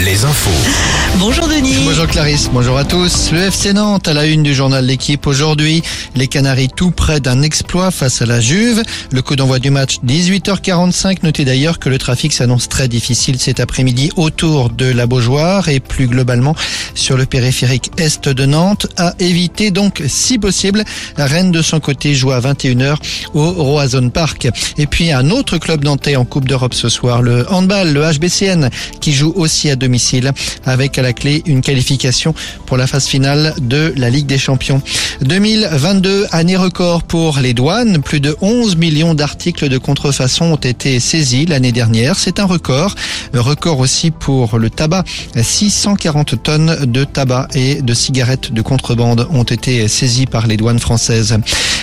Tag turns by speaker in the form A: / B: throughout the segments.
A: les infos.
B: Bonjour Denis.
C: Bonjour Clarisse, bonjour à tous. Le FC Nantes à la une du journal L'équipe aujourd'hui. Les Canaries tout près d'un exploit face à la Juve. Le coup d'envoi du match 18h45. Notez d'ailleurs que le trafic s'annonce très difficile cet après-midi autour de la Beaujoire et plus globalement sur le périphérique est de Nantes. À éviter donc si possible. Rennes de son côté joue à 21h au Roazhon Park. Et puis un autre club nantais en Coupe d'Europe ce soir, le handball, le HBCN, qui joue aussi à domicile avec à la clé une qualification pour la phase finale de la Ligue des Champions. 2022, année record pour les douanes. Plus de 11 millions d'articles de contrefaçon ont été saisis l'année dernière. C'est un record. Record aussi pour le tabac. 640 tonnes de tabac et de cigarettes de contrebande ont été saisies par les douanes françaises.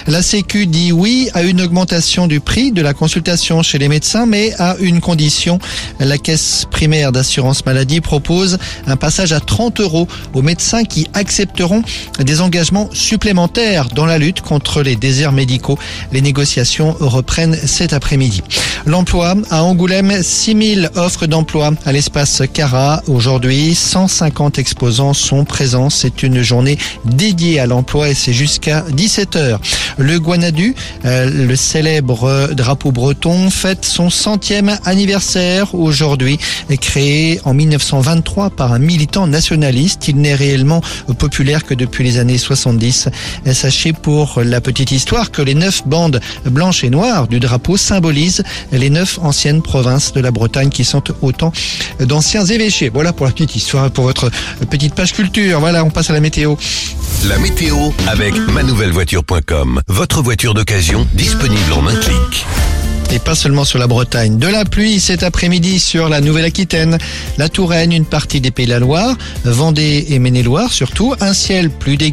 C: La Sécu dit oui à une augmentation du prix de la consultation chez les médecins, mais à une condition. La caisse primaire d'assurance maladie propose un passage à 30 euros aux médecins qui accepteront des engagements supplémentaires dans la lutte contre les déserts médicaux. Les négociations reprennent cet après-midi. L'emploi à Angoulême, 6000 offres d'emploi à l'espace Cara. Aujourd'hui, 150 exposants sont présents. C'est une journée dédiée à l'emploi et c'est jusqu'à 17h. Le Guanadu, euh, le célèbre drapeau breton, fête son centième anniversaire aujourd'hui. Créé en 1923 par un militant nationaliste, il n'est réellement populaire que depuis les années 70. Et sachez pour la petite histoire que les neuf bandes blanches et noires du drapeau symbolisent les neuf anciennes provinces de la Bretagne qui sont autant d'anciens évêchés. Voilà pour la petite histoire, pour votre petite page culture. Voilà, on passe à la météo.
A: La météo avec manouvellevoiture.com. Votre voiture d'occasion disponible en un clic.
C: Et pas seulement sur la Bretagne. De la pluie cet après-midi sur la Nouvelle-Aquitaine, la Touraine, une partie des Pays de la Loire, Vendée et Maine-et-Loire surtout. Un ciel plus dégagé.